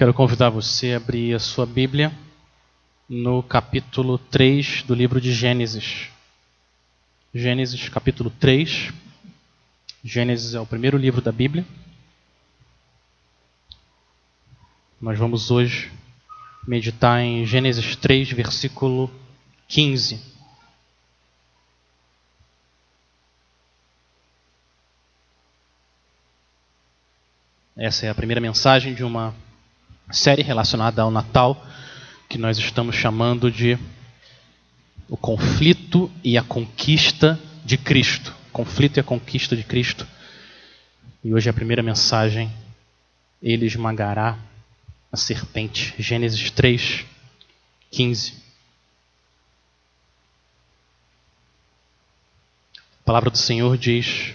Quero convidar você a abrir a sua Bíblia no capítulo 3 do livro de Gênesis. Gênesis, capítulo 3. Gênesis é o primeiro livro da Bíblia. Nós vamos hoje meditar em Gênesis 3, versículo 15. Essa é a primeira mensagem de uma série relacionada ao Natal que nós estamos chamando de o conflito e a conquista de Cristo. Conflito e a conquista de Cristo. E hoje a primeira mensagem, ele esmagará a serpente. Gênesis 3, 15. A palavra do Senhor diz: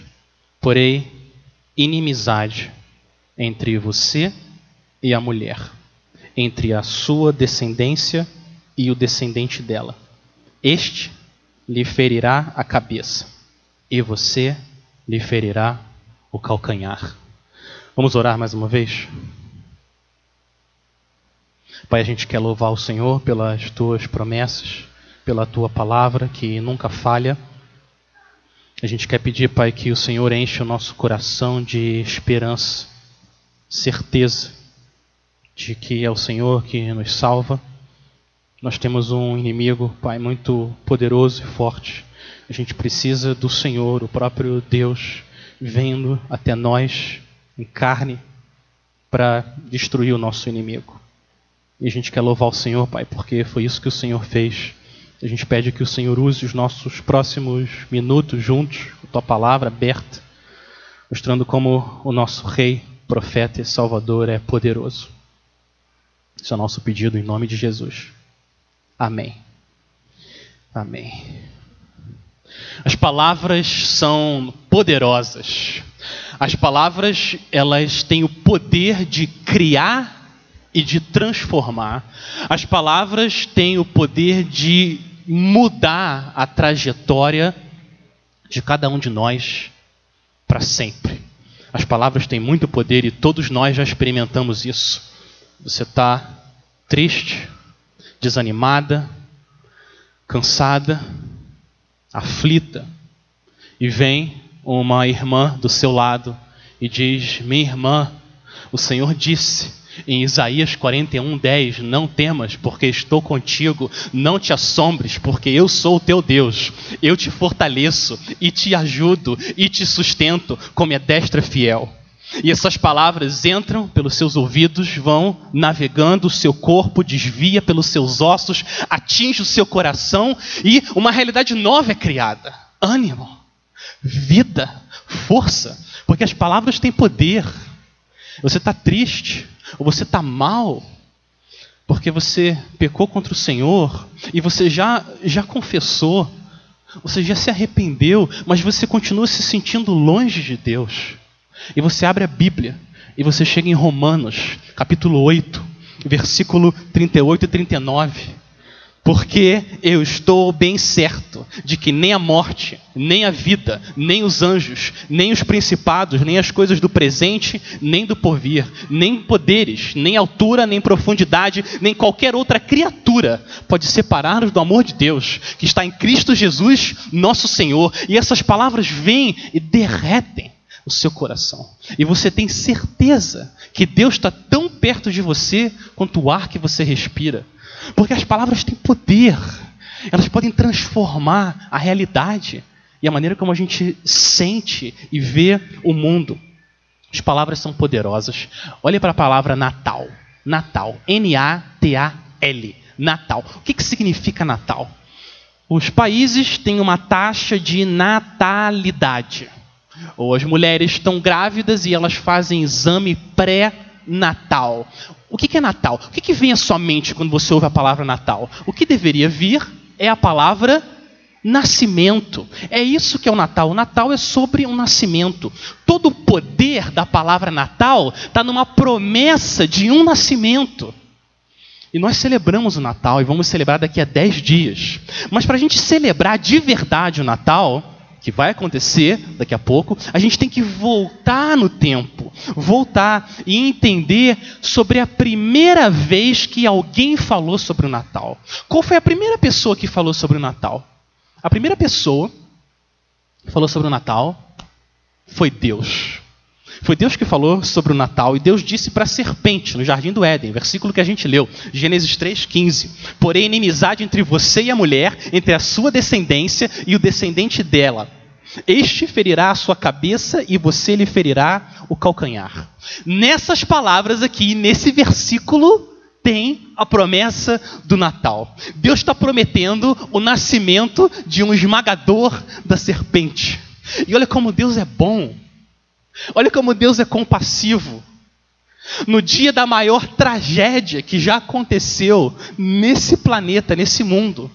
Porém, inimizade entre você e e a mulher, entre a sua descendência e o descendente dela. Este lhe ferirá a cabeça, e você lhe ferirá o calcanhar. Vamos orar mais uma vez? Pai, a gente quer louvar o Senhor pelas tuas promessas, pela tua palavra que nunca falha. A gente quer pedir, Pai, que o Senhor enche o nosso coração de esperança, certeza de que é o Senhor que nos salva. Nós temos um inimigo, Pai, muito poderoso e forte. A gente precisa do Senhor, o próprio Deus, vendo até nós em carne para destruir o nosso inimigo. E a gente quer louvar o Senhor, Pai, porque foi isso que o Senhor fez. A gente pede que o Senhor use os nossos próximos minutos juntos, com a tua palavra aberta, mostrando como o nosso Rei, profeta e Salvador é poderoso. Esse é o nosso pedido em nome de Jesus. Amém. Amém. As palavras são poderosas. As palavras, elas têm o poder de criar e de transformar. As palavras têm o poder de mudar a trajetória de cada um de nós para sempre. As palavras têm muito poder e todos nós já experimentamos isso. Você está triste, desanimada, cansada, aflita, e vem uma irmã do seu lado e diz: Minha irmã, o Senhor disse em Isaías 41, 10: Não temas, porque estou contigo, não te assombres, porque eu sou o teu Deus, eu te fortaleço e te ajudo e te sustento com minha destra fiel. E essas palavras entram pelos seus ouvidos, vão navegando o seu corpo, desvia pelos seus ossos, atinge o seu coração e uma realidade nova é criada. Ânimo, vida, força, porque as palavras têm poder. Você está triste, ou você está mal, porque você pecou contra o Senhor e você já, já confessou, você já se arrependeu, mas você continua se sentindo longe de Deus. E você abre a Bíblia e você chega em Romanos, capítulo 8, versículo 38 e 39. Porque eu estou bem certo de que nem a morte, nem a vida, nem os anjos, nem os principados, nem as coisas do presente, nem do porvir, nem poderes, nem altura, nem profundidade, nem qualquer outra criatura pode separar-nos do amor de Deus, que está em Cristo Jesus, nosso Senhor. E essas palavras vêm e derretem o seu coração. E você tem certeza que Deus está tão perto de você quanto o ar que você respira. Porque as palavras têm poder, elas podem transformar a realidade e a maneira como a gente sente e vê o mundo. As palavras são poderosas. Olhe para a palavra Natal. Natal. N-A-T-A-L. Natal. O que, que significa Natal? Os países têm uma taxa de natalidade. Ou as mulheres estão grávidas e elas fazem exame pré-natal. O que é Natal? O que vem à sua mente quando você ouve a palavra Natal? O que deveria vir é a palavra nascimento. É isso que é o Natal. O Natal é sobre um nascimento. Todo o poder da palavra Natal está numa promessa de um nascimento. E nós celebramos o Natal e vamos celebrar daqui a 10 dias. Mas para a gente celebrar de verdade o Natal, que vai acontecer daqui a pouco, a gente tem que voltar no tempo, voltar e entender sobre a primeira vez que alguém falou sobre o Natal. Qual foi a primeira pessoa que falou sobre o Natal? A primeira pessoa que falou sobre o Natal foi Deus. Foi Deus que falou sobre o Natal e Deus disse para a serpente no jardim do Éden, versículo que a gente leu, Gênesis 3:15. Porém inimizade entre você e a mulher, entre a sua descendência e o descendente dela. Este ferirá a sua cabeça e você lhe ferirá o calcanhar. Nessas palavras aqui, nesse versículo, tem a promessa do Natal. Deus está prometendo o nascimento de um esmagador da serpente. E olha como Deus é bom. Olha como Deus é compassivo. No dia da maior tragédia que já aconteceu nesse planeta, nesse mundo,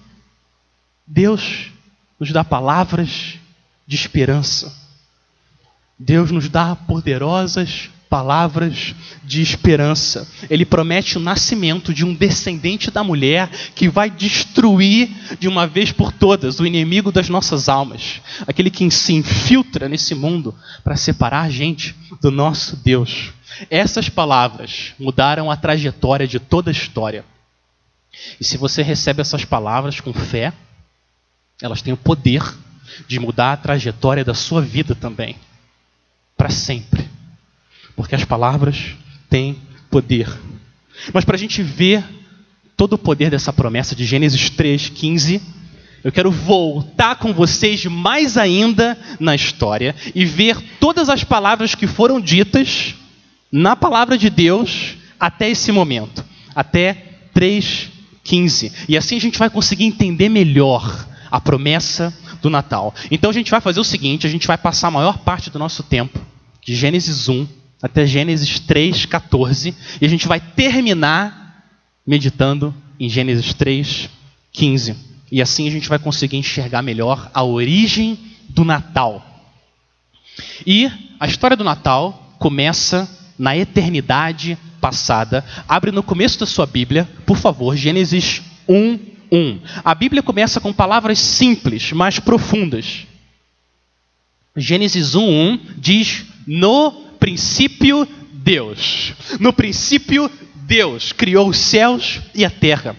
Deus nos dá palavras de esperança. Deus nos dá poderosas palavras de esperança. Ele promete o nascimento de um descendente da mulher que vai destruir de uma vez por todas o inimigo das nossas almas, aquele que se infiltra nesse mundo para separar a gente do nosso Deus. Essas palavras mudaram a trajetória de toda a história. E se você recebe essas palavras com fé, elas têm o poder de mudar a trajetória da sua vida também, para sempre porque as palavras têm poder. Mas para a gente ver todo o poder dessa promessa de Gênesis 3,15, eu quero voltar com vocês mais ainda na história e ver todas as palavras que foram ditas na palavra de Deus até esse momento, até 3,15. E assim a gente vai conseguir entender melhor a promessa do Natal. Então a gente vai fazer o seguinte: a gente vai passar a maior parte do nosso tempo, de Gênesis 1 até Gênesis 3, 14, e a gente vai terminar meditando em Gênesis 3, 15. E assim a gente vai conseguir enxergar melhor a origem do Natal. E a história do Natal começa na eternidade passada. Abre no começo da sua Bíblia, por favor, Gênesis 1, 1. A Bíblia começa com palavras simples, mas profundas. Gênesis 1, 1 diz: No princípio, Deus. No princípio, Deus criou os céus e a terra.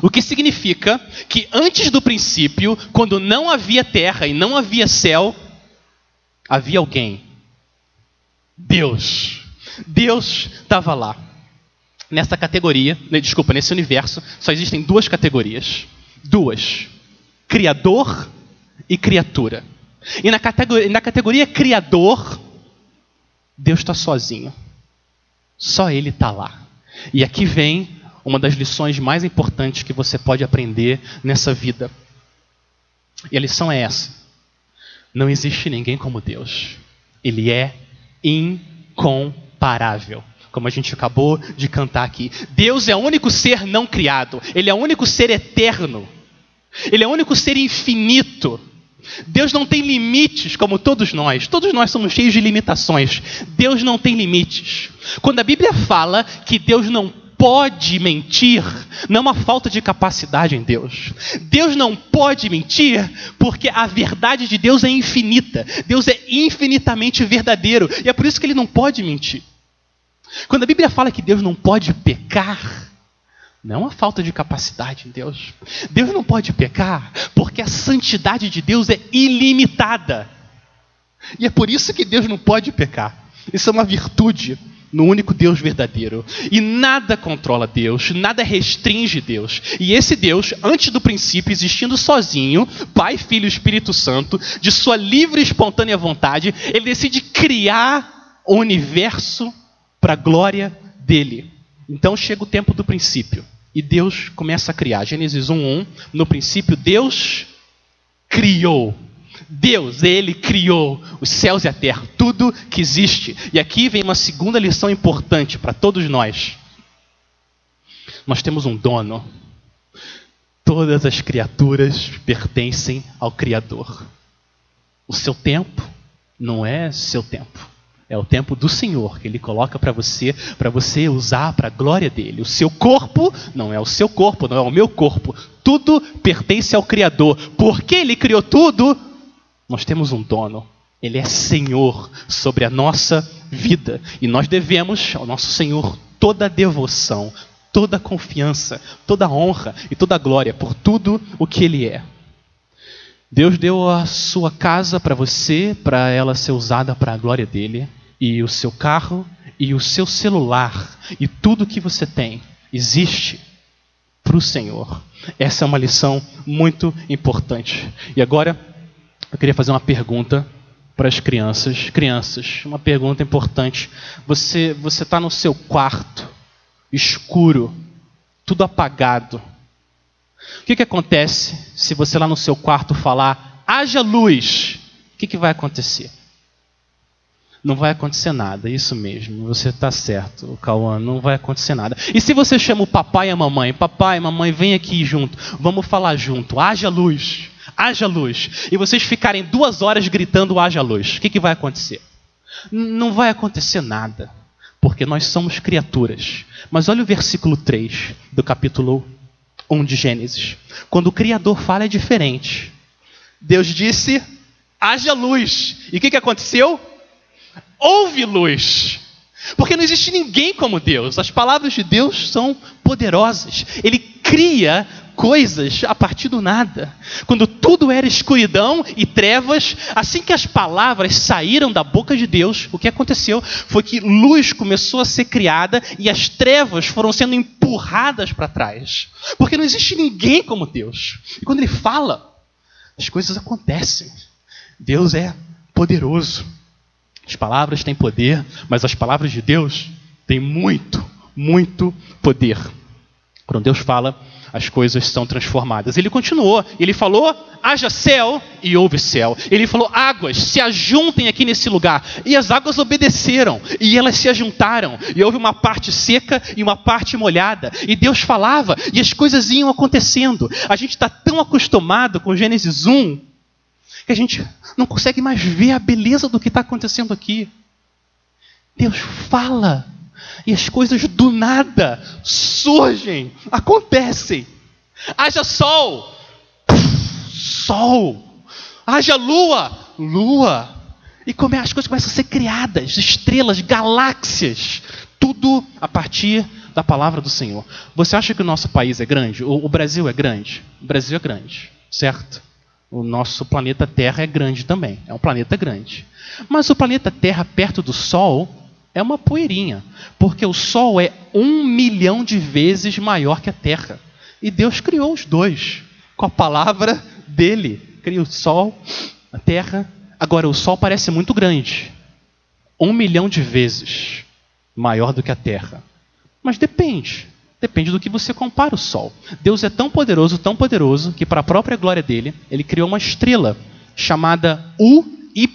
O que significa que antes do princípio, quando não havia terra e não havia céu, havia alguém. Deus. Deus estava lá. Nessa categoria, né, desculpa, nesse universo, só existem duas categorias. Duas: Criador e criatura. E na categoria, na categoria Criador, Deus está sozinho. Só Ele está lá. E aqui vem uma das lições mais importantes que você pode aprender nessa vida. E a lição é essa: não existe ninguém como Deus. Ele é incomparável. Como a gente acabou de cantar aqui. Deus é o único ser não criado. Ele é o único ser eterno. Ele é o único ser infinito. Deus não tem limites como todos nós. Todos nós somos cheios de limitações. Deus não tem limites. Quando a Bíblia fala que Deus não pode mentir, não é uma falta de capacidade em Deus. Deus não pode mentir porque a verdade de Deus é infinita. Deus é infinitamente verdadeiro e é por isso que ele não pode mentir. Quando a Bíblia fala que Deus não pode pecar, não é uma falta de capacidade em Deus. Deus não pode pecar porque a santidade de Deus é ilimitada. E é por isso que Deus não pode pecar. Isso é uma virtude no único Deus verdadeiro. E nada controla Deus, nada restringe Deus. E esse Deus, antes do princípio, existindo sozinho, Pai, Filho e Espírito Santo, de sua livre e espontânea vontade, ele decide criar o universo para a glória dele. Então chega o tempo do princípio e Deus começa a criar. Gênesis 1:1, no princípio Deus criou. Deus, ele criou os céus e a terra, tudo que existe. E aqui vem uma segunda lição importante para todos nós. Nós temos um dono. Todas as criaturas pertencem ao Criador. O seu tempo não é seu tempo. É o tempo do Senhor que Ele coloca para você, para você usar para a glória dele. O seu corpo não é o seu corpo, não é o meu corpo. Tudo pertence ao Criador. Porque Ele criou tudo, Nós temos um dono. Ele é Senhor sobre a nossa vida. E nós devemos ao nosso Senhor toda a devoção, toda a confiança, toda a honra e toda a glória por tudo o que Ele é. Deus deu a sua casa para você, para ela ser usada para a glória dele, e o seu carro, e o seu celular, e tudo que você tem existe para o Senhor. Essa é uma lição muito importante. E agora, eu queria fazer uma pergunta para as crianças. Crianças, uma pergunta importante. Você você está no seu quarto, escuro, tudo apagado. O que, que acontece se você lá no seu quarto falar, haja luz? O que, que vai acontecer? Não vai acontecer nada, isso mesmo, você está certo, Cauã, não vai acontecer nada. E se você chama o papai e a mamãe, papai, mamãe, vem aqui junto, vamos falar junto, haja luz, haja luz, e vocês ficarem duas horas gritando haja luz, o que, que vai acontecer? Não vai acontecer nada, porque nós somos criaturas. Mas olha o versículo 3 do capítulo 1 de Gênesis. Quando o Criador fala é diferente. Deus disse: haja luz. E o que, que aconteceu? Houve luz. Porque não existe ninguém como Deus. As palavras de Deus são poderosas. Ele cria coisas a partir do nada. Quando tudo era escuridão e trevas, assim que as palavras saíram da boca de Deus, o que aconteceu foi que luz começou a ser criada e as trevas foram sendo empurradas para trás. Porque não existe ninguém como Deus. E quando ele fala, as coisas acontecem. Deus é poderoso. As palavras têm poder, mas as palavras de Deus têm muito, muito poder. Quando Deus fala, as coisas são transformadas. Ele continuou, ele falou: haja céu e houve céu. Ele falou: águas se ajuntem aqui nesse lugar. E as águas obedeceram, e elas se ajuntaram. E houve uma parte seca e uma parte molhada. E Deus falava, e as coisas iam acontecendo. A gente está tão acostumado com Gênesis 1 que a gente não consegue mais ver a beleza do que está acontecendo aqui. Deus fala e as coisas do nada surgem, acontecem. Haja sol, sol. Haja lua, lua. E como é, as coisas começam a ser criadas, estrelas, galáxias, tudo a partir da palavra do Senhor. Você acha que o nosso país é grande? O, o Brasil é grande? O Brasil é grande, certo? O nosso planeta Terra é grande também, é um planeta grande. Mas o planeta Terra perto do Sol é uma poeirinha, porque o Sol é um milhão de vezes maior que a Terra. E Deus criou os dois com a palavra dele. Criou o Sol, a Terra. Agora, o Sol parece muito grande, um milhão de vezes maior do que a Terra. Mas depende. Depende do que você compara o Sol. Deus é tão poderoso, tão poderoso, que para a própria glória dele, ele criou uma estrela chamada UY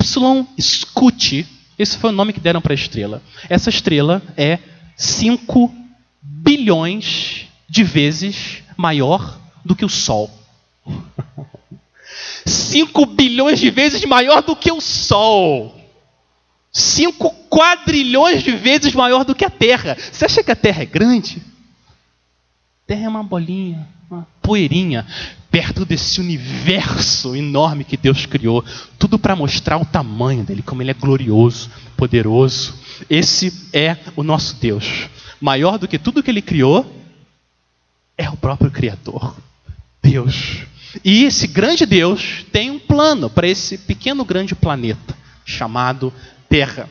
Scuti. Esse foi o nome que deram para a estrela. Essa estrela é 5 bilhões de vezes maior do que o Sol. 5 bilhões de vezes maior do que o Sol. 5 quadrilhões de vezes maior do que a Terra. Você acha que a Terra é grande? Terra é uma bolinha, uma poeirinha, perto desse universo enorme que Deus criou. Tudo para mostrar o tamanho dele, como ele é glorioso, poderoso. Esse é o nosso Deus. Maior do que tudo que ele criou, é o próprio Criador. Deus. E esse grande Deus tem um plano para esse pequeno grande planeta chamado Terra.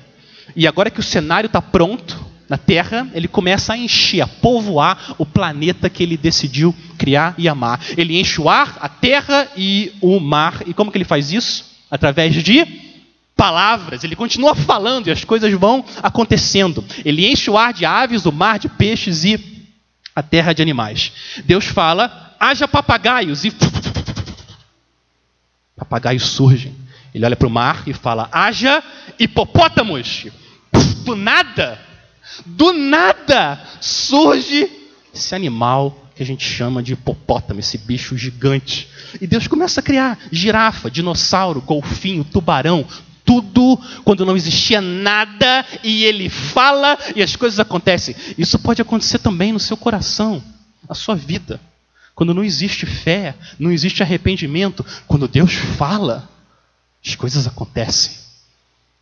E agora que o cenário está pronto, na Terra, ele começa a encher, a povoar o planeta que ele decidiu criar e amar. Ele enche o ar, a terra e o mar. E como que ele faz isso? Através de palavras. Ele continua falando e as coisas vão acontecendo. Ele enche o ar de aves, o mar de peixes e a terra de animais. Deus fala: haja papagaios e papagaios surgem. Ele olha para o mar e fala: haja hipopótamos. Do nada, do nada surge esse animal que a gente chama de hipopótamo, esse bicho gigante. E Deus começa a criar girafa, dinossauro, golfinho, tubarão, tudo quando não existia nada e ele fala e as coisas acontecem. Isso pode acontecer também no seu coração, na sua vida. Quando não existe fé, não existe arrependimento, quando Deus fala, as coisas acontecem.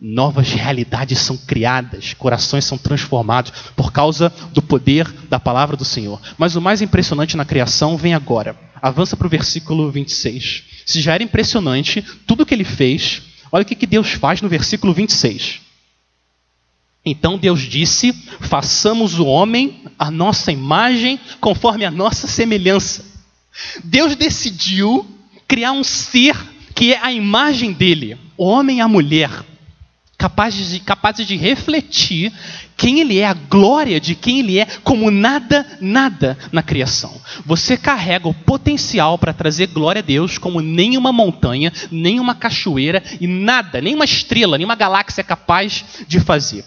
Novas realidades são criadas, corações são transformados por causa do poder da palavra do Senhor. Mas o mais impressionante na criação vem agora. Avança para o versículo 26. Se já era impressionante tudo que ele fez, olha o que Deus faz no versículo 26. Então Deus disse: façamos o homem a nossa imagem, conforme a nossa semelhança. Deus decidiu criar um ser que é a imagem dele, o homem e a mulher capazes de, capazes de refletir quem ele é, a glória de quem ele é, como nada, nada na criação. Você carrega o potencial para trazer glória a Deus como nenhuma montanha, nenhuma cachoeira e nada, nenhuma estrela, nenhuma galáxia é capaz de fazer.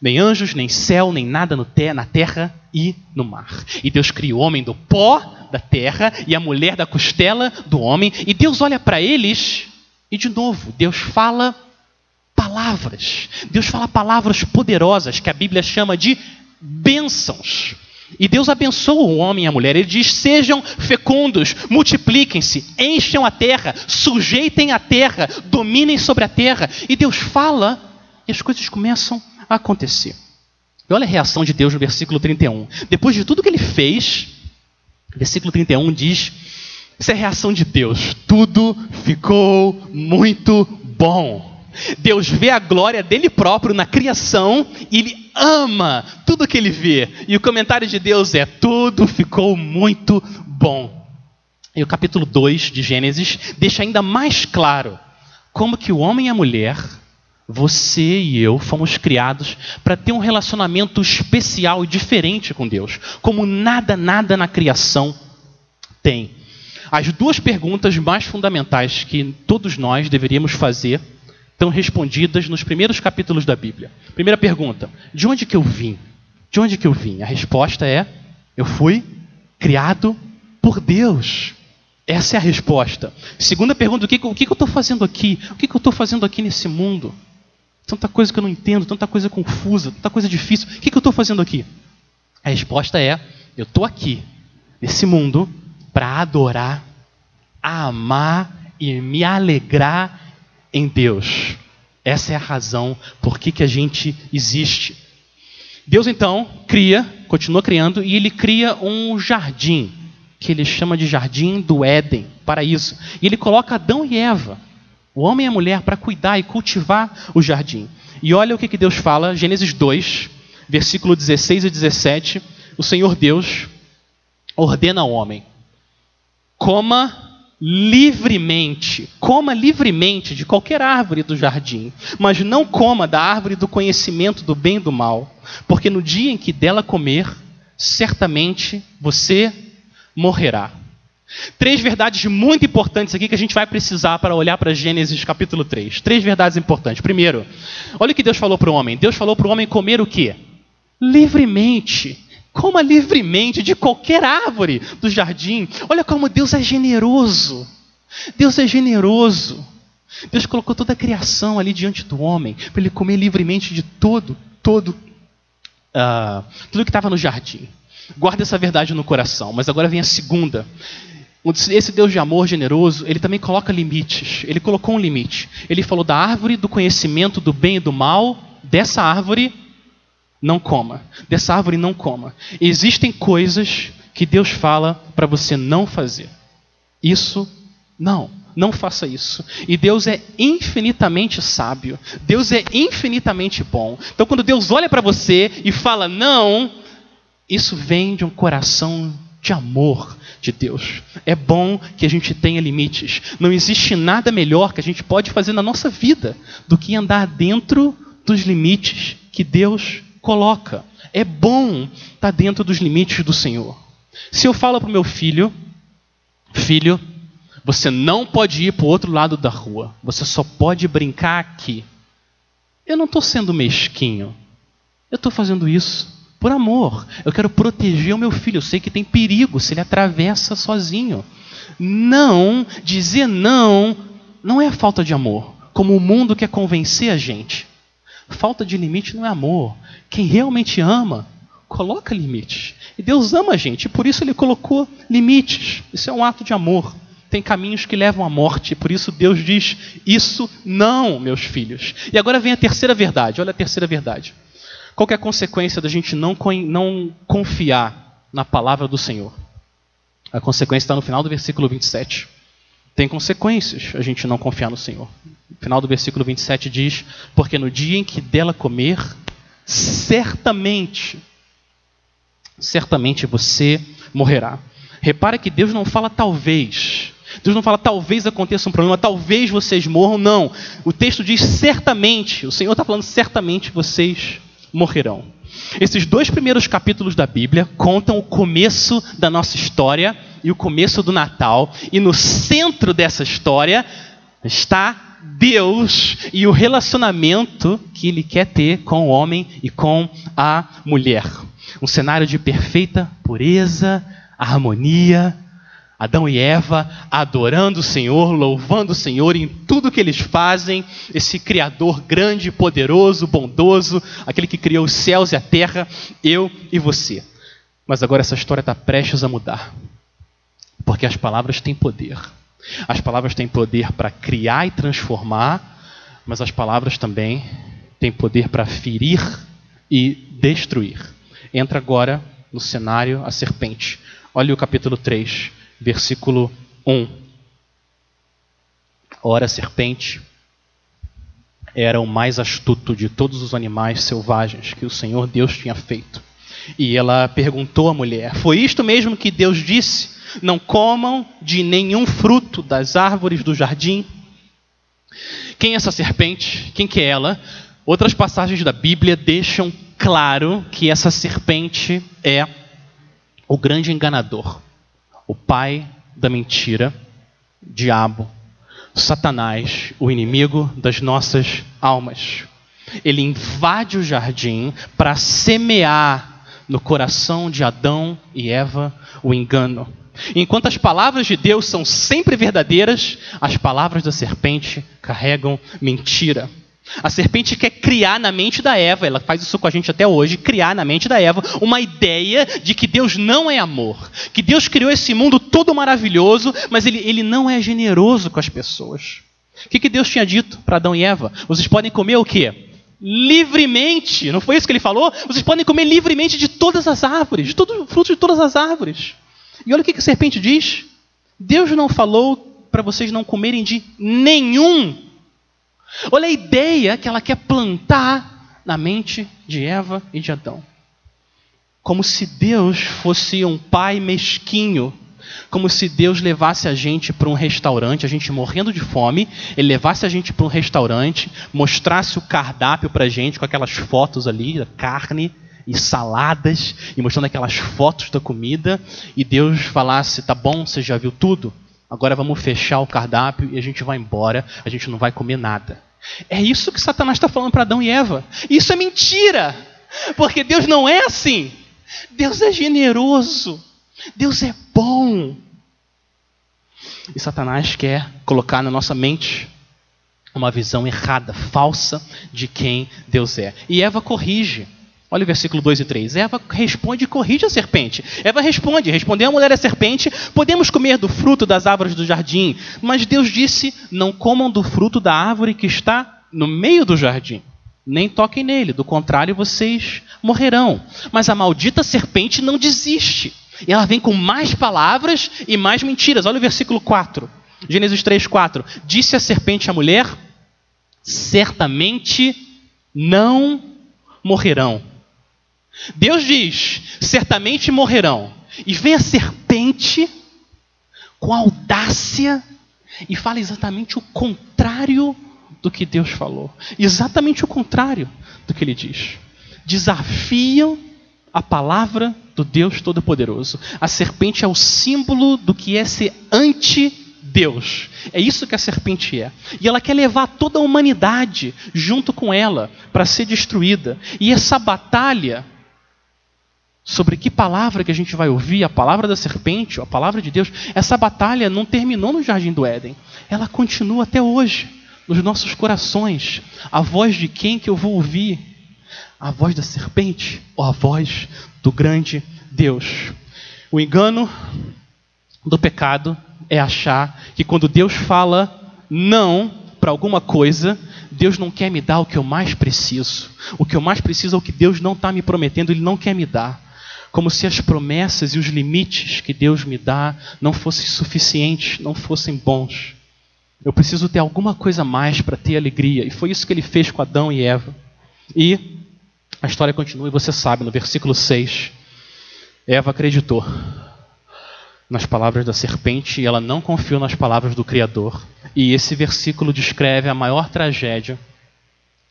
Nem anjos, nem céu, nem nada no te na terra e no mar. E Deus cria o homem do pó da terra e a mulher da costela do homem. E Deus olha para eles e, de novo, Deus fala palavras. Deus fala palavras poderosas que a Bíblia chama de bênçãos. E Deus abençoa o homem e a mulher. Ele diz: sejam fecundos, multipliquem-se, encham a terra, sujeitem a terra, dominem sobre a terra. E Deus fala e as coisas começam a acontecer. E olha a reação de Deus no versículo 31. Depois de tudo que ele fez, versículo 31 diz: essa é a reação de Deus. Tudo ficou muito bom. Deus vê a glória dele próprio na criação e ele ama tudo que ele vê. E o comentário de Deus é: tudo ficou muito bom. E o capítulo 2 de Gênesis deixa ainda mais claro como que o homem e a mulher, você e eu, fomos criados para ter um relacionamento especial e diferente com Deus, como nada, nada na criação tem. As duas perguntas mais fundamentais que todos nós deveríamos fazer estão respondidas nos primeiros capítulos da Bíblia. Primeira pergunta: de onde que eu vim? De onde que eu vim? A resposta é: eu fui criado por Deus. Essa é a resposta. Segunda pergunta: o que, o que eu estou fazendo aqui? O que eu estou fazendo aqui nesse mundo? Tanta coisa que eu não entendo, tanta coisa confusa, tanta coisa difícil. O que eu estou fazendo aqui? A resposta é: eu estou aqui, nesse mundo, para adorar, amar e me alegrar em Deus. Essa é a razão por que, que a gente existe. Deus então cria, continua criando, e ele cria um jardim, que ele chama de jardim do Éden, paraíso. E ele coloca Adão e Eva, o homem e a mulher, para cuidar e cultivar o jardim. E olha o que, que Deus fala, Gênesis 2, versículo 16 e 17. O Senhor Deus ordena ao homem: coma livremente, coma livremente de qualquer árvore do jardim, mas não coma da árvore do conhecimento do bem e do mal, porque no dia em que dela comer, certamente você morrerá. Três verdades muito importantes aqui que a gente vai precisar para olhar para Gênesis capítulo 3. Três verdades importantes. Primeiro, olha o que Deus falou para o homem. Deus falou para o homem comer o quê? Livremente. Coma livremente de qualquer árvore do jardim. Olha como Deus é generoso. Deus é generoso. Deus colocou toda a criação ali diante do homem para ele comer livremente de todo, todo, uh, tudo que estava no jardim. Guarda essa verdade no coração. Mas agora vem a segunda. Esse Deus de amor generoso, ele também coloca limites. Ele colocou um limite. Ele falou da árvore do conhecimento do bem e do mal. Dessa árvore não coma. Dessa árvore não coma. Existem coisas que Deus fala para você não fazer. Isso não. Não faça isso. E Deus é infinitamente sábio. Deus é infinitamente bom. Então, quando Deus olha para você e fala não, isso vem de um coração de amor de Deus. É bom que a gente tenha limites. Não existe nada melhor que a gente pode fazer na nossa vida do que andar dentro dos limites que Deus coloca. É bom estar tá dentro dos limites do Senhor. Se eu falo para o meu filho, filho, você não pode ir para o outro lado da rua, você só pode brincar aqui. Eu não estou sendo mesquinho. Eu estou fazendo isso por amor. Eu quero proteger o meu filho. Eu sei que tem perigo se ele atravessa sozinho. Não, dizer não, não é falta de amor, como o mundo quer convencer a gente. Falta de limite não é amor. Quem realmente ama, coloca limites. E Deus ama a gente, e por isso Ele colocou limites. Isso é um ato de amor. tem caminhos que levam à morte. Por isso Deus diz: Isso não, meus filhos. E agora vem a terceira verdade. Olha a terceira verdade. Qual é a consequência da gente não, não confiar na palavra do Senhor? A consequência está no final do versículo 27. Tem consequências a gente não confiar no Senhor. No final do versículo 27 diz: Porque no dia em que dela comer, certamente, certamente você morrerá. Repara que Deus não fala talvez. Deus não fala talvez aconteça um problema, talvez vocês morram. Não. O texto diz certamente. O Senhor está falando certamente vocês morrerão. Esses dois primeiros capítulos da Bíblia contam o começo da nossa história e o começo do Natal. E no centro dessa história está Deus e o relacionamento que Ele quer ter com o homem e com a mulher. Um cenário de perfeita pureza, harmonia, Adão e Eva adorando o Senhor, louvando o Senhor em tudo que eles fazem, esse Criador grande, poderoso, bondoso, aquele que criou os céus e a terra, eu e você. Mas agora essa história está prestes a mudar, porque as palavras têm poder. As palavras têm poder para criar e transformar, mas as palavras também têm poder para ferir e destruir. Entra agora no cenário a serpente. Olha o capítulo 3 versículo 1. Ora, a serpente era o mais astuto de todos os animais selvagens que o Senhor Deus tinha feito. E ela perguntou à mulher: Foi isto mesmo que Deus disse? Não comam de nenhum fruto das árvores do jardim? Quem é essa serpente? Quem que é ela? Outras passagens da Bíblia deixam claro que essa serpente é o grande enganador o pai da mentira, diabo, Satanás, o inimigo das nossas almas. Ele invade o jardim para semear no coração de Adão e Eva o engano. Enquanto as palavras de Deus são sempre verdadeiras, as palavras da serpente carregam mentira. A serpente quer criar na mente da Eva, ela faz isso com a gente até hoje, criar na mente da Eva uma ideia de que Deus não é amor, que Deus criou esse mundo todo maravilhoso, mas ele, ele não é generoso com as pessoas. O que, que Deus tinha dito para Adão e Eva? Vocês podem comer o quê? Livremente, não foi isso que ele falou? Vocês podem comer livremente de todas as árvores, de todo fruto de todas as árvores. E olha o que, a serpente diz: Deus não falou para vocês não comerem de nenhum. Olha a ideia que ela quer plantar na mente de Eva e de Adão. Como se Deus fosse um pai mesquinho, como se Deus levasse a gente para um restaurante, a gente morrendo de fome, ele levasse a gente para um restaurante, mostrasse o cardápio para a gente com aquelas fotos ali, carne e saladas, e mostrando aquelas fotos da comida, e Deus falasse: tá bom, você já viu tudo? Agora vamos fechar o cardápio e a gente vai embora, a gente não vai comer nada. É isso que Satanás está falando para Adão e Eva. Isso é mentira, porque Deus não é assim. Deus é generoso, Deus é bom. E Satanás quer colocar na nossa mente uma visão errada, falsa de quem Deus é. E Eva corrige. Olha o versículo 2 e 3. Eva responde e corrige a serpente. Eva responde, respondeu a mulher à serpente: Podemos comer do fruto das árvores do jardim, mas Deus disse: Não comam do fruto da árvore que está no meio do jardim. Nem toquem nele, do contrário vocês morrerão. Mas a maldita serpente não desiste. E ela vem com mais palavras e mais mentiras. Olha o versículo 4. Gênesis 3, 4. Disse a serpente à mulher: Certamente não morrerão Deus diz: certamente morrerão. E vem a serpente com audácia e fala exatamente o contrário do que Deus falou. Exatamente o contrário do que ele diz. Desafiam a palavra do Deus Todo-Poderoso. A serpente é o símbolo do que é ser anti-Deus. É isso que a serpente é. E ela quer levar toda a humanidade junto com ela para ser destruída. E essa batalha sobre que palavra que a gente vai ouvir, a palavra da serpente, a palavra de Deus, essa batalha não terminou no jardim do Éden. Ela continua até hoje nos nossos corações. A voz de quem que eu vou ouvir? A voz da serpente ou a voz do grande Deus? O engano do pecado é achar que quando Deus fala não para alguma coisa, Deus não quer me dar o que eu mais preciso. O que eu mais preciso é o que Deus não está me prometendo, Ele não quer me dar. Como se as promessas e os limites que Deus me dá não fossem suficientes, não fossem bons. Eu preciso ter alguma coisa a mais para ter alegria. E foi isso que ele fez com Adão e Eva. E a história continua, e você sabe, no versículo 6, Eva acreditou nas palavras da serpente e ela não confiou nas palavras do Criador. E esse versículo descreve a maior tragédia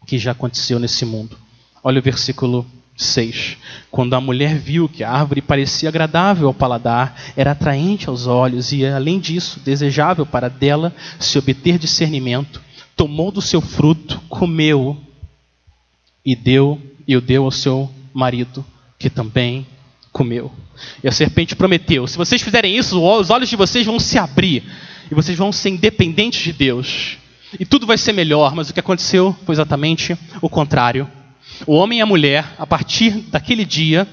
que já aconteceu nesse mundo. Olha o versículo 6. Quando a mulher viu que a árvore parecia agradável ao paladar, era atraente aos olhos e, além disso, desejável para dela se obter discernimento, tomou do seu fruto, comeu e deu e o deu ao seu marido, que também comeu. E a serpente prometeu: se vocês fizerem isso, os olhos de vocês vão se abrir e vocês vão ser independentes de Deus. E tudo vai ser melhor, mas o que aconteceu foi exatamente o contrário. O homem e a mulher, a partir daquele dia,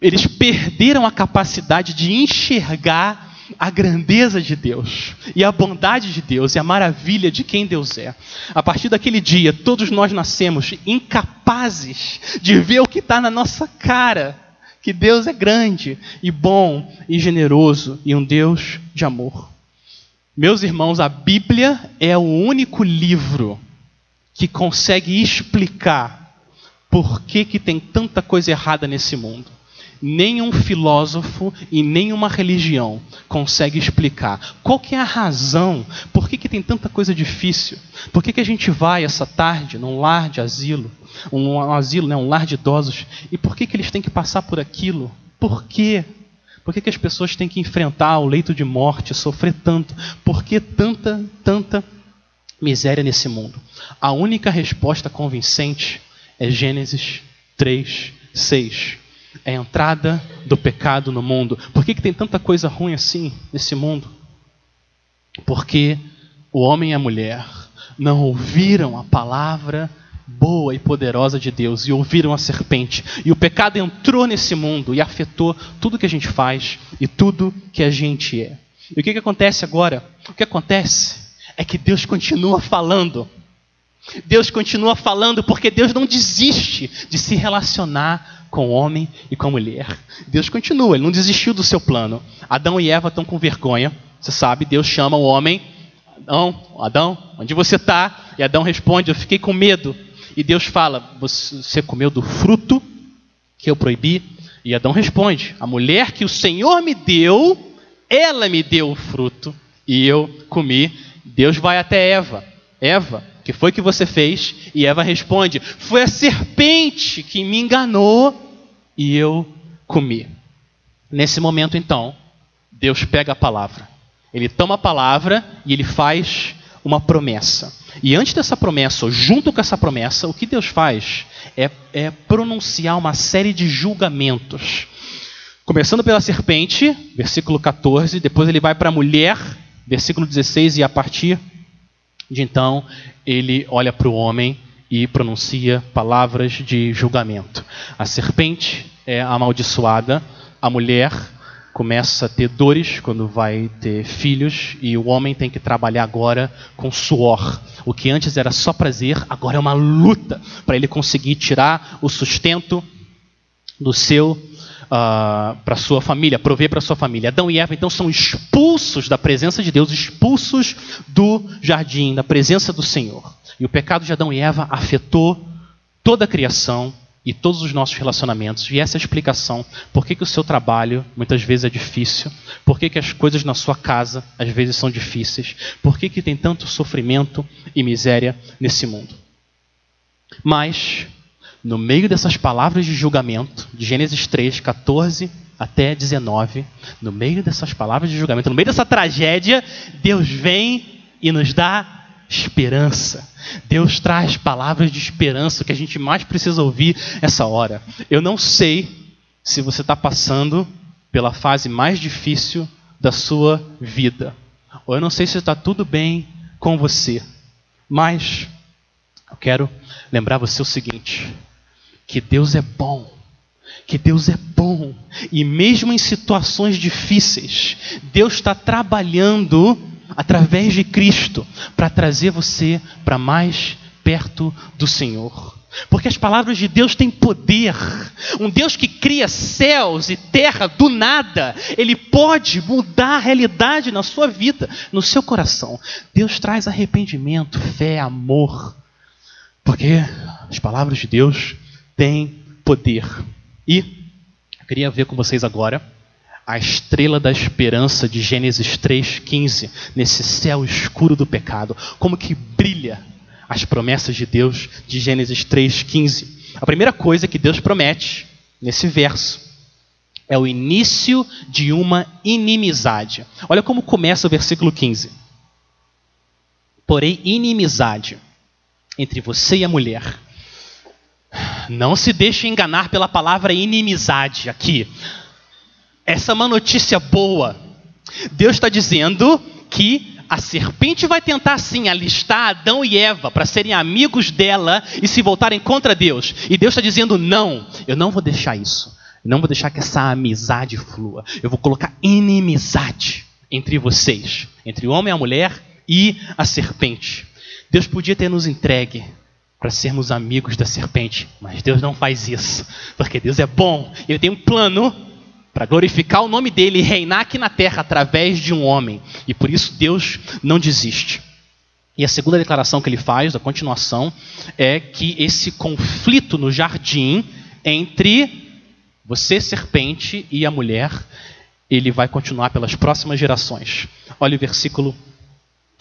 eles perderam a capacidade de enxergar a grandeza de Deus, e a bondade de Deus, e a maravilha de quem Deus é. A partir daquele dia, todos nós nascemos incapazes de ver o que está na nossa cara que Deus é grande e bom e generoso e um Deus de amor. Meus irmãos, a Bíblia é o único livro que consegue explicar por que, que tem tanta coisa errada nesse mundo. Nenhum filósofo e nenhuma religião consegue explicar qual que é a razão, por que, que tem tanta coisa difícil, por que, que a gente vai essa tarde num lar de asilo, um, asilo, né, um lar de idosos, e por que, que eles têm que passar por aquilo? Por quê? Por que, que as pessoas têm que enfrentar o leito de morte, sofrer tanto? Por que tanta, tanta miséria nesse mundo? A única resposta convincente é Gênesis 3, 6. É a entrada do pecado no mundo. Por que, que tem tanta coisa ruim assim nesse mundo? Porque o homem e a mulher não ouviram a palavra boa e poderosa de Deus e ouviram a serpente. E o pecado entrou nesse mundo e afetou tudo que a gente faz e tudo que a gente é. E o que, que acontece agora? O que acontece é que Deus continua falando. Deus continua falando porque Deus não desiste de se relacionar com o homem e com a mulher. Deus continua, ele não desistiu do seu plano. Adão e Eva estão com vergonha. Você sabe, Deus chama o homem. Adão, Adão, onde você está? E Adão responde: Eu fiquei com medo e Deus fala: Você comeu do fruto que eu proibi? E Adão responde: A mulher que o Senhor me deu, ela me deu o fruto e eu comi. Deus vai até Eva: Eva, que foi que você fez? E Eva responde: Foi a serpente que me enganou e eu comi. Nesse momento, então, Deus pega a palavra. Ele toma a palavra e ele faz uma promessa. E antes dessa promessa, ou junto com essa promessa, o que Deus faz é, é pronunciar uma série de julgamentos. Começando pela serpente, versículo 14, depois ele vai para a mulher, versículo 16, e a partir de então ele olha para o homem e pronuncia palavras de julgamento. A serpente é amaldiçoada, a mulher começa a ter dores quando vai ter filhos e o homem tem que trabalhar agora com suor. O que antes era só prazer, agora é uma luta para ele conseguir tirar o sustento do seu uh, para sua família, prover para sua família. Adão e Eva então são expulsos da presença de Deus, expulsos do jardim, da presença do Senhor. E o pecado de Adão e Eva afetou toda a criação e todos os nossos relacionamentos. E essa é a explicação por que, que o seu trabalho muitas vezes é difícil, por que, que as coisas na sua casa às vezes são difíceis, por que, que tem tanto sofrimento e miséria nesse mundo. Mas, no meio dessas palavras de julgamento, de Gênesis 3, 14 até 19, no meio dessas palavras de julgamento, no meio dessa tragédia, Deus vem e nos dá esperança. Deus traz palavras de esperança que a gente mais precisa ouvir essa hora. Eu não sei se você está passando pela fase mais difícil da sua vida, ou eu não sei se está tudo bem com você, mas eu quero lembrar você o seguinte: que Deus é bom, que Deus é bom e mesmo em situações difíceis, Deus está trabalhando através de Cristo para trazer você para mais perto do Senhor. Porque as palavras de Deus têm poder. Um Deus que cria céus e terra do nada, ele pode mudar a realidade na sua vida, no seu coração. Deus traz arrependimento, fé, amor. Porque as palavras de Deus têm poder. E eu queria ver com vocês agora a estrela da esperança de Gênesis 3:15 nesse céu escuro do pecado, como que brilha as promessas de Deus de Gênesis 3:15. A primeira coisa que Deus promete nesse verso é o início de uma inimizade. Olha como começa o versículo 15. Porém, inimizade entre você e a mulher. Não se deixe enganar pela palavra inimizade aqui. Essa é uma notícia boa. Deus está dizendo que a serpente vai tentar sim alistar Adão e Eva para serem amigos dela e se voltarem contra Deus. E Deus está dizendo: não, eu não vou deixar isso. Eu não vou deixar que essa amizade flua. Eu vou colocar inimizade entre vocês, entre o homem e a mulher e a serpente. Deus podia ter nos entregue para sermos amigos da serpente, mas Deus não faz isso, porque Deus é bom. Ele tem um plano para glorificar o nome dele e reinar aqui na terra através de um homem. E por isso Deus não desiste. E a segunda declaração que ele faz, a continuação, é que esse conflito no jardim entre você, serpente, e a mulher, ele vai continuar pelas próximas gerações. Olha o versículo,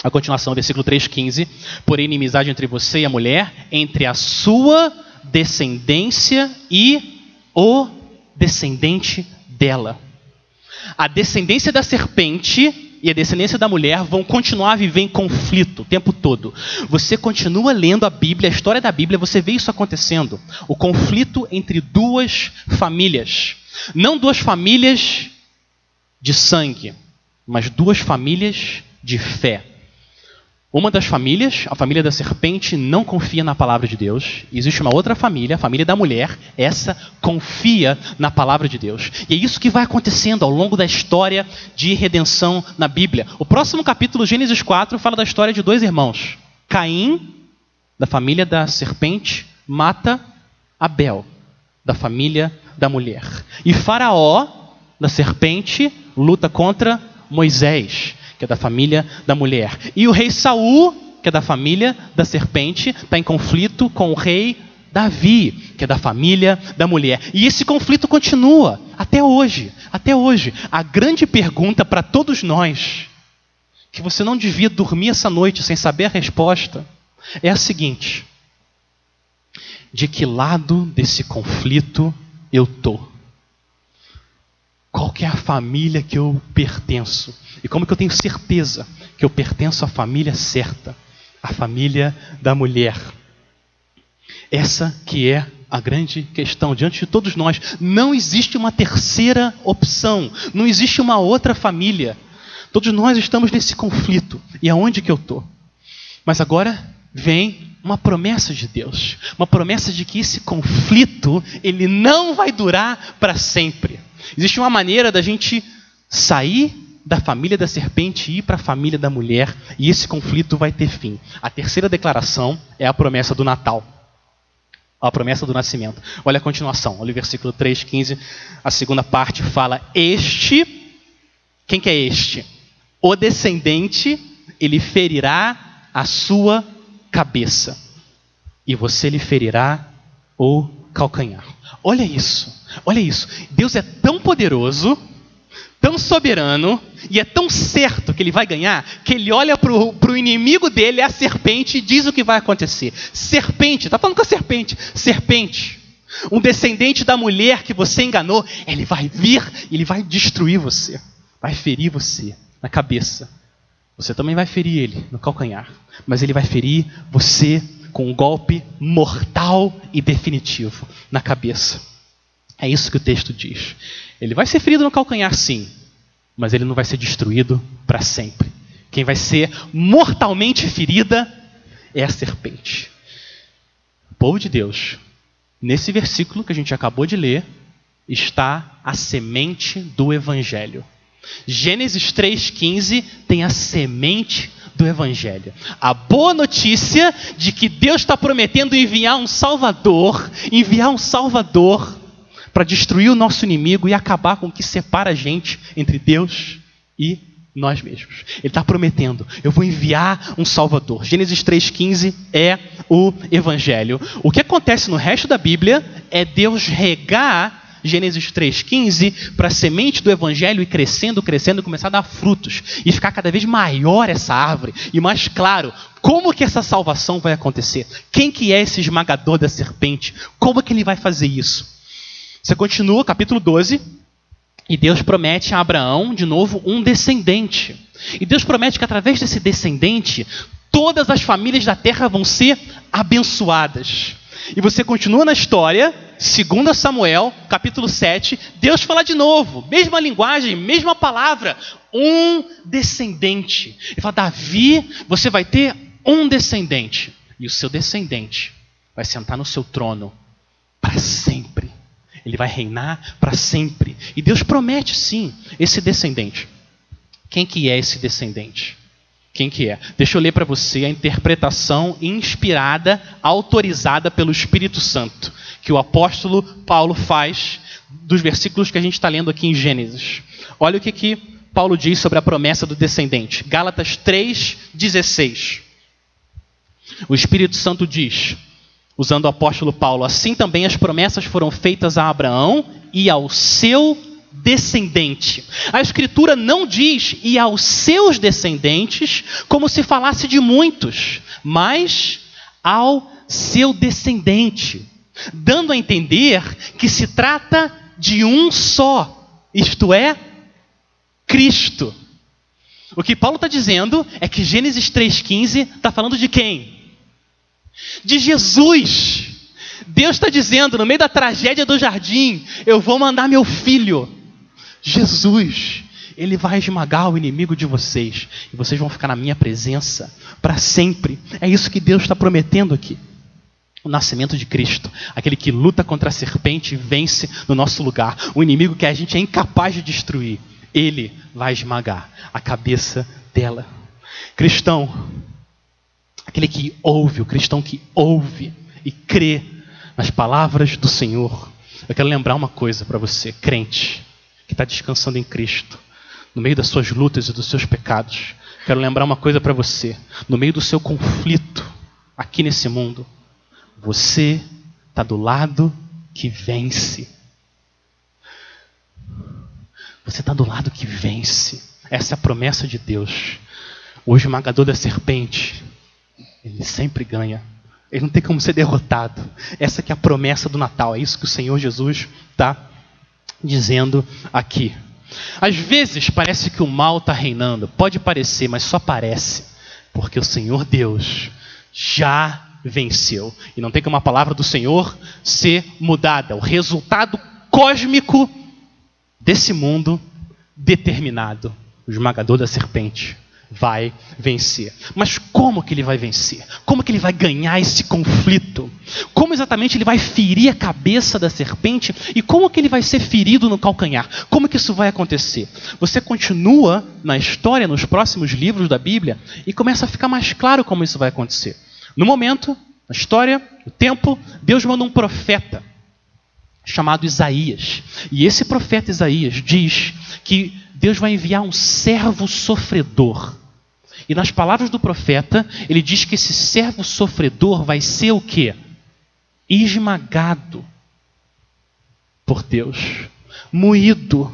a continuação, versículo 3,15. Por inimizade entre você e a mulher, entre a sua descendência e o descendente dela. A descendência da serpente e a descendência da mulher vão continuar a viver em conflito o tempo todo. Você continua lendo a Bíblia, a história da Bíblia, você vê isso acontecendo. O conflito entre duas famílias. Não duas famílias de sangue, mas duas famílias de fé. Uma das famílias, a família da serpente, não confia na palavra de Deus. Existe uma outra família, a família da mulher, essa confia na palavra de Deus. E é isso que vai acontecendo ao longo da história de redenção na Bíblia. O próximo capítulo, Gênesis 4, fala da história de dois irmãos. Caim, da família da serpente, mata Abel, da família da mulher. E Faraó, da serpente, luta contra Moisés que é da família da mulher. E o rei Saul, que é da família da serpente, está em conflito com o rei Davi, que é da família da mulher. E esse conflito continua até hoje. Até hoje. A grande pergunta para todos nós, que você não devia dormir essa noite sem saber a resposta, é a seguinte: de que lado desse conflito eu estou? Qual que é a família que eu pertenço? E como que eu tenho certeza que eu pertenço à família certa, à família da mulher? Essa que é a grande questão diante de todos nós. Não existe uma terceira opção, não existe uma outra família. Todos nós estamos nesse conflito. E aonde que eu estou? Mas agora vem uma promessa de Deus, uma promessa de que esse conflito ele não vai durar para sempre. Existe uma maneira da gente sair da família da serpente e ir para a família da mulher, e esse conflito vai ter fim. A terceira declaração é a promessa do Natal. A promessa do nascimento. Olha a continuação, olha o versículo 3, 15. A segunda parte fala: Este, quem que é este? O descendente, ele ferirá a sua cabeça, e você lhe ferirá o calcanhar. Olha isso, olha isso. Deus é tão poderoso, tão soberano e é tão certo que ele vai ganhar, que ele olha para o inimigo dele, a serpente, e diz o que vai acontecer. Serpente, está falando com a serpente, serpente. Um descendente da mulher que você enganou, ele vai vir e ele vai destruir você, vai ferir você na cabeça. Você também vai ferir ele no calcanhar, mas ele vai ferir você com um golpe mortal e definitivo na cabeça. É isso que o texto diz. Ele vai ser ferido no calcanhar, sim, mas ele não vai ser destruído para sempre. Quem vai ser mortalmente ferida é a serpente. O povo de Deus, nesse versículo que a gente acabou de ler, está a semente do Evangelho. Gênesis 3,15 tem a semente do Evangelho. A boa notícia de que Deus está prometendo enviar um Salvador, enviar um Salvador para destruir o nosso inimigo e acabar com o que separa a gente entre Deus e nós mesmos. Ele está prometendo: eu vou enviar um Salvador. Gênesis 3,15 é o Evangelho. O que acontece no resto da Bíblia é Deus regar Gênesis 3,15, para a semente do evangelho ir crescendo, crescendo, começar a dar frutos e ficar cada vez maior essa árvore e mais claro como que essa salvação vai acontecer. Quem que é esse esmagador da serpente? Como que ele vai fazer isso? Você continua, capítulo 12, e Deus promete a Abraão, de novo, um descendente. E Deus promete que através desse descendente, todas as famílias da terra vão ser abençoadas. E você continua na história, 2 Samuel, capítulo 7, Deus fala de novo, mesma linguagem, mesma palavra, um descendente. Ele fala: Davi, você vai ter um descendente, e o seu descendente vai sentar no seu trono para sempre. Ele vai reinar para sempre. E Deus promete sim esse descendente. Quem que é esse descendente? Quem que é? Deixa eu ler para você a interpretação inspirada, autorizada pelo Espírito Santo, que o apóstolo Paulo faz dos versículos que a gente está lendo aqui em Gênesis. Olha o que, que Paulo diz sobre a promessa do descendente. Gálatas 3,16. O Espírito Santo diz, usando o apóstolo Paulo, assim também as promessas foram feitas a Abraão e ao seu descendente. A Escritura não diz e aos seus descendentes, como se falasse de muitos, mas ao seu descendente, dando a entender que se trata de um só, isto é, Cristo. O que Paulo está dizendo é que Gênesis 3,15 está falando de quem? De Jesus. Deus está dizendo, no meio da tragédia do jardim, eu vou mandar meu filho Jesus, ele vai esmagar o inimigo de vocês e vocês vão ficar na minha presença para sempre. É isso que Deus está prometendo aqui. O nascimento de Cristo, aquele que luta contra a serpente e vence no nosso lugar, o inimigo que a gente é incapaz de destruir, ele vai esmagar a cabeça dela. Cristão, aquele que ouve, o cristão que ouve e crê nas palavras do Senhor. Eu quero lembrar uma coisa para você, crente que está descansando em Cristo, no meio das suas lutas e dos seus pecados. Quero lembrar uma coisa para você: no meio do seu conflito aqui nesse mundo, você está do lado que vence. Você está do lado que vence. Essa é a promessa de Deus. O esmagador da serpente, ele sempre ganha. Ele não tem como ser derrotado. Essa que é a promessa do Natal. É isso que o Senhor Jesus está dizendo aqui. Às vezes parece que o mal está reinando, pode parecer, mas só parece, porque o Senhor Deus já venceu. E não tem como a palavra do Senhor ser mudada. O resultado cósmico desse mundo determinado o esmagador da serpente vai vencer. Mas como que ele vai vencer? Como que ele vai ganhar esse conflito? Como exatamente ele vai ferir a cabeça da serpente e como que ele vai ser ferido no calcanhar? Como que isso vai acontecer? Você continua na história, nos próximos livros da Bíblia e começa a ficar mais claro como isso vai acontecer. No momento, na história, no tempo, Deus manda um profeta chamado Isaías. E esse profeta Isaías diz que Deus vai enviar um servo sofredor. E nas palavras do profeta, ele diz que esse servo sofredor vai ser o quê? Esmagado por Deus, moído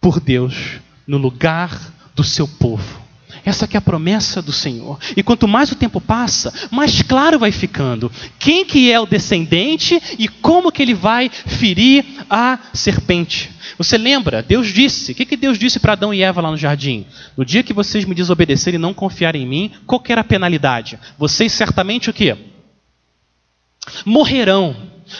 por Deus no lugar do seu povo. Essa que é a promessa do Senhor. E quanto mais o tempo passa, mais claro vai ficando quem que é o descendente e como que ele vai ferir a serpente. Você lembra? Deus disse. O que, que Deus disse para Adão e Eva lá no jardim? No dia que vocês me desobedecerem e não confiarem em mim, qual era a penalidade? Vocês certamente o quê? Morrerão.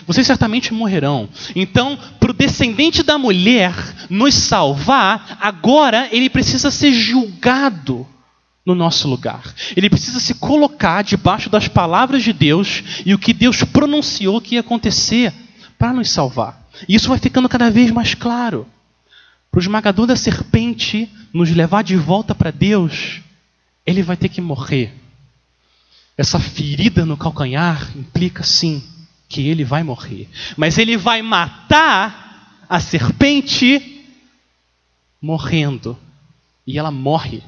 Vocês certamente morrerão. Então, para o descendente da mulher nos salvar, agora ele precisa ser julgado no nosso lugar. Ele precisa se colocar debaixo das palavras de Deus e o que Deus pronunciou que ia acontecer para nos salvar. E isso vai ficando cada vez mais claro. Para o esmagador da serpente nos levar de volta para Deus, ele vai ter que morrer. Essa ferida no calcanhar implica sim que ele vai morrer. Mas ele vai matar a serpente morrendo. E ela morre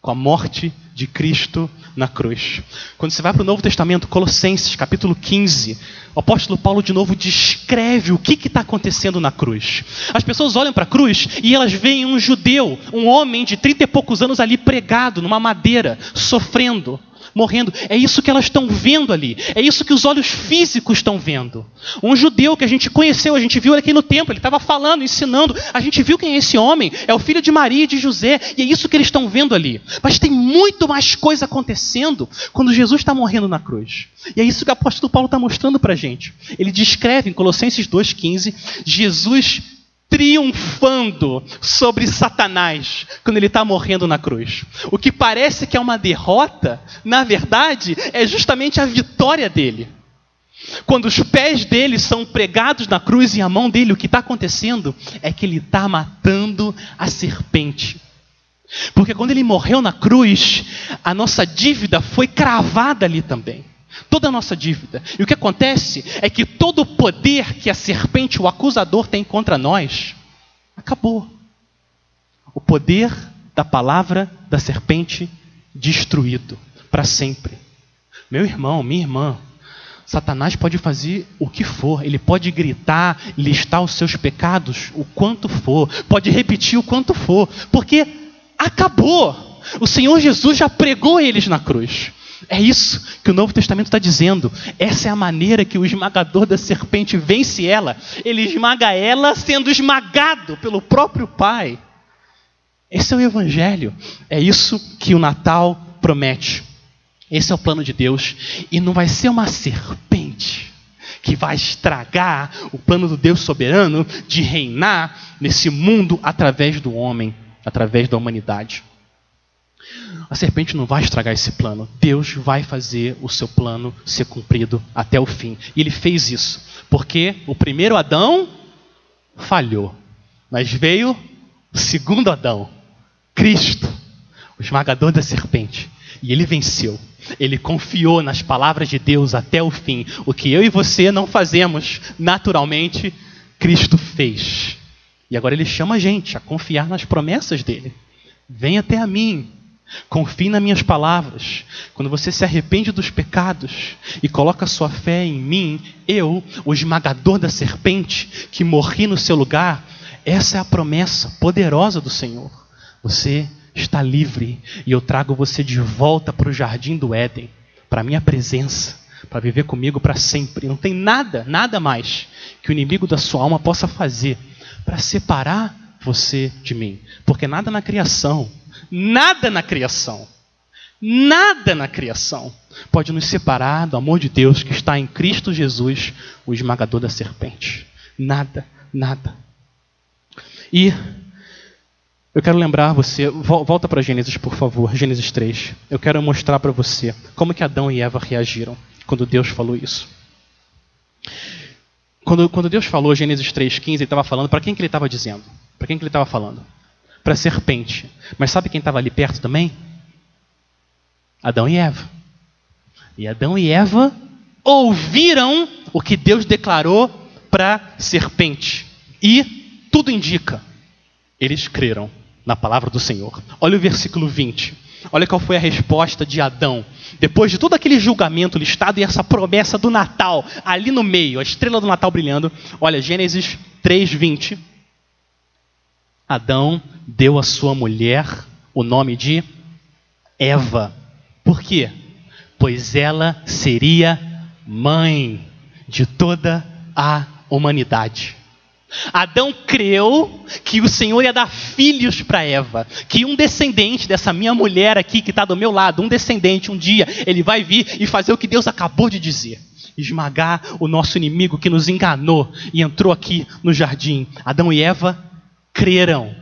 com a morte de Cristo na cruz. Quando você vai para o Novo Testamento, Colossenses, capítulo 15, o apóstolo Paulo de novo descreve o que está acontecendo na cruz. As pessoas olham para a cruz e elas veem um judeu, um homem de trinta e poucos anos ali pregado numa madeira, sofrendo morrendo. É isso que elas estão vendo ali. É isso que os olhos físicos estão vendo. Um judeu que a gente conheceu, a gente viu ele aqui no templo, ele estava falando, ensinando. A gente viu quem é esse homem. É o filho de Maria e de José. E é isso que eles estão vendo ali. Mas tem muito mais coisa acontecendo quando Jesus está morrendo na cruz. E é isso que o apóstolo Paulo está mostrando para a gente. Ele descreve em Colossenses 2,15 Jesus triunfando sobre Satanás quando ele está morrendo na cruz. O que parece que é uma derrota, na verdade, é justamente a vitória dele. Quando os pés dele são pregados na cruz e a mão dele, o que está acontecendo é que ele está matando a serpente. Porque quando ele morreu na cruz, a nossa dívida foi cravada ali também toda a nossa dívida. E o que acontece é que todo o poder que a serpente, o acusador, tem contra nós, acabou. O poder da palavra da serpente destruído para sempre. Meu irmão, minha irmã, Satanás pode fazer o que for, ele pode gritar, listar os seus pecados o quanto for, pode repetir o quanto for, porque acabou. O Senhor Jesus já pregou eles na cruz. É isso que o Novo Testamento está dizendo. Essa é a maneira que o esmagador da serpente vence ela. Ele esmaga ela sendo esmagado pelo próprio Pai. Esse é o Evangelho. É isso que o Natal promete. Esse é o plano de Deus. E não vai ser uma serpente que vai estragar o plano do Deus soberano de reinar nesse mundo através do homem, através da humanidade. A serpente não vai estragar esse plano. Deus vai fazer o seu plano ser cumprido até o fim. E ele fez isso. Porque o primeiro Adão falhou. Mas veio o segundo Adão, Cristo, o esmagador da serpente. E ele venceu. Ele confiou nas palavras de Deus até o fim. O que eu e você não fazemos naturalmente, Cristo fez. E agora ele chama a gente a confiar nas promessas dele. Vem até a mim, Confie nas minhas palavras. Quando você se arrepende dos pecados e coloca sua fé em mim, eu, o esmagador da serpente, que morri no seu lugar, essa é a promessa poderosa do Senhor. Você está livre e eu trago você de volta para o jardim do Éden, para a minha presença, para viver comigo para sempre. Não tem nada, nada mais que o inimigo da sua alma possa fazer para separar você de mim, porque nada na criação Nada na criação, nada na criação pode nos separar do amor de Deus que está em Cristo Jesus, o esmagador da serpente. Nada, nada. E eu quero lembrar você, volta para Gênesis, por favor, Gênesis 3. Eu quero mostrar para você como que Adão e Eva reagiram quando Deus falou isso. Quando, quando Deus falou Gênesis 3,15, ele estava falando, para quem que ele estava dizendo? Para quem que ele estava falando? Para a serpente. Mas sabe quem estava ali perto também? Adão e Eva. E Adão e Eva ouviram o que Deus declarou para a serpente. E tudo indica, eles creram na palavra do Senhor. Olha o versículo 20. Olha qual foi a resposta de Adão. Depois de todo aquele julgamento listado e essa promessa do Natal ali no meio, a estrela do Natal brilhando. Olha, Gênesis 3, 20. Adão deu à sua mulher o nome de Eva. Por quê? Pois ela seria mãe de toda a humanidade. Adão creu que o Senhor ia dar filhos para Eva, que um descendente dessa minha mulher aqui que está do meu lado, um descendente, um dia, ele vai vir e fazer o que Deus acabou de dizer esmagar o nosso inimigo que nos enganou e entrou aqui no jardim. Adão e Eva creram.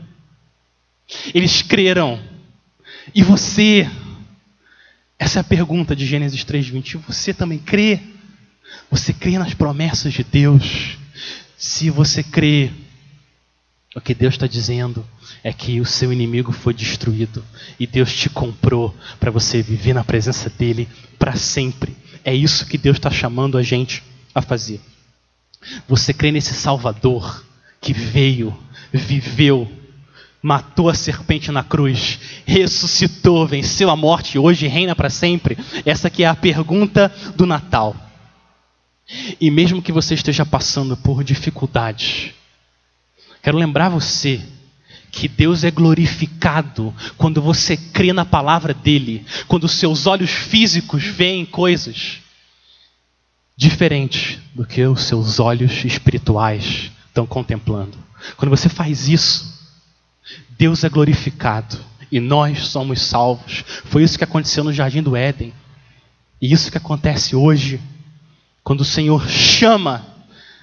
Eles creram. E você? Essa é a pergunta de Gênesis 3:20. Você também crê? Você crê nas promessas de Deus? Se você crê, o que Deus está dizendo é que o seu inimigo foi destruído e Deus te comprou para você viver na presença dele para sempre. É isso que Deus está chamando a gente a fazer. Você crê nesse Salvador que veio, viveu, matou a serpente na cruz, ressuscitou, venceu a morte e hoje reina para sempre? Essa que é a pergunta do Natal. E mesmo que você esteja passando por dificuldades, quero lembrar você que Deus é glorificado quando você crê na palavra dele, quando seus olhos físicos veem coisas diferentes do que os seus olhos espirituais estão contemplando. Quando você faz isso, Deus é glorificado e nós somos salvos. Foi isso que aconteceu no jardim do Éden. E isso que acontece hoje quando o Senhor chama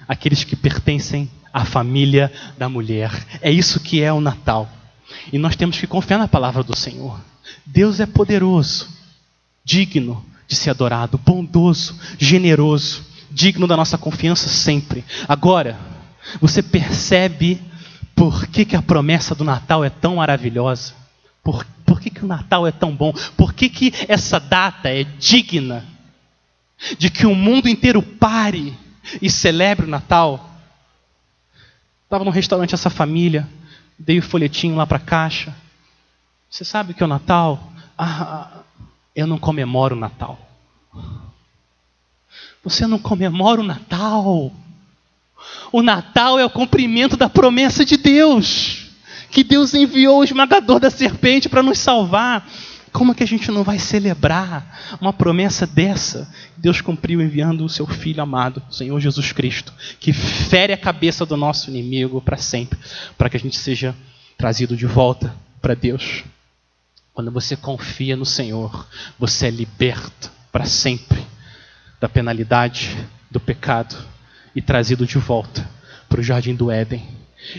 aqueles que pertencem à família da mulher. É isso que é o Natal. E nós temos que confiar na palavra do Senhor. Deus é poderoso, digno de ser adorado, bondoso, generoso, digno da nossa confiança sempre. Agora, você percebe por que, que a promessa do Natal é tão maravilhosa? Por, por que, que o Natal é tão bom? Por que, que essa data é digna de que o mundo inteiro pare e celebre o Natal. Estava num restaurante essa família, dei o folhetinho lá para a caixa. Você sabe o que é o Natal? Ah, eu não comemoro o Natal. Você não comemora o Natal. O Natal é o cumprimento da promessa de Deus. Que Deus enviou o esmagador da serpente para nos salvar. Como é que a gente não vai celebrar uma promessa dessa? Deus cumpriu enviando o seu Filho amado, o Senhor Jesus Cristo, que fere a cabeça do nosso inimigo para sempre, para que a gente seja trazido de volta para Deus. Quando você confia no Senhor, você é liberto para sempre da penalidade do pecado e trazido de volta para o jardim do Éden.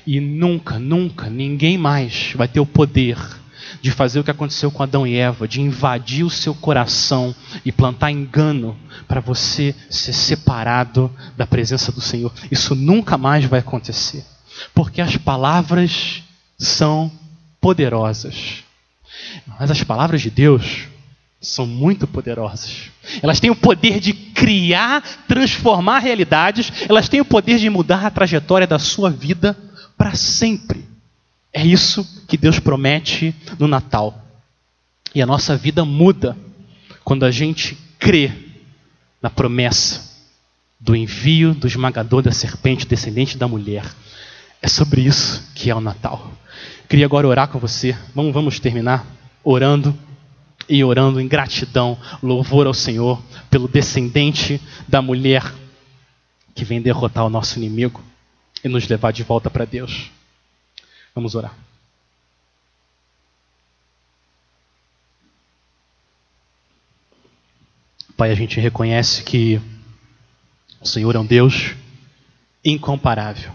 E nunca, nunca ninguém mais vai ter o poder de fazer o que aconteceu com Adão e Eva, de invadir o seu coração e plantar engano para você ser separado da presença do Senhor. Isso nunca mais vai acontecer, porque as palavras são poderosas. Mas as palavras de Deus são muito poderosas. Elas têm o poder de criar, transformar realidades, elas têm o poder de mudar a trajetória da sua vida para sempre. É isso que Deus promete no Natal. E a nossa vida muda quando a gente crê na promessa do envio do esmagador da serpente, descendente da mulher. É sobre isso que é o Natal. Queria agora orar com você. Vamos, vamos terminar orando e orando em gratidão, louvor ao Senhor pelo descendente da mulher que vem derrotar o nosso inimigo e nos levar de volta para Deus. Vamos orar. Pai, a gente reconhece que o Senhor é um Deus incomparável.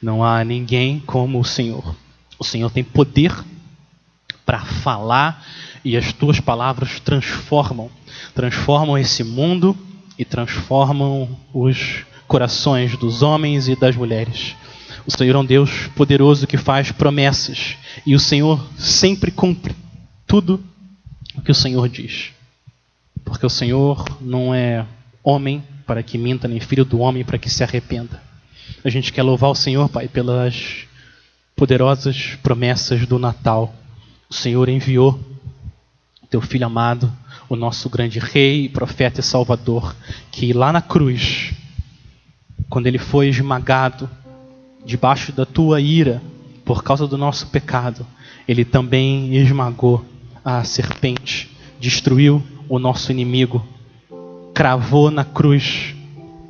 Não há ninguém como o Senhor. O Senhor tem poder para falar e as tuas palavras transformam, transformam esse mundo e transformam os corações dos homens e das mulheres. O Senhor é um Deus poderoso que faz promessas. E o Senhor sempre cumpre tudo o que o Senhor diz. Porque o Senhor não é homem para que minta, nem filho do homem para que se arrependa. A gente quer louvar o Senhor, Pai, pelas poderosas promessas do Natal. O Senhor enviou teu filho amado, o nosso grande rei, profeta e salvador, que lá na cruz, quando ele foi esmagado, debaixo da tua ira, por causa do nosso pecado, ele também esmagou a serpente, destruiu o nosso inimigo, cravou na cruz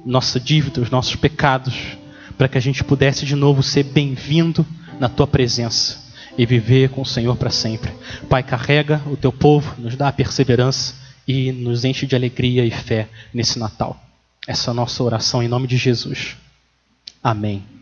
nossa dívida, os nossos pecados, para que a gente pudesse de novo ser bem-vindo na tua presença e viver com o Senhor para sempre. Pai, carrega o teu povo, nos dá a perseverança e nos enche de alegria e fé nesse Natal. Essa é a nossa oração em nome de Jesus. Amém.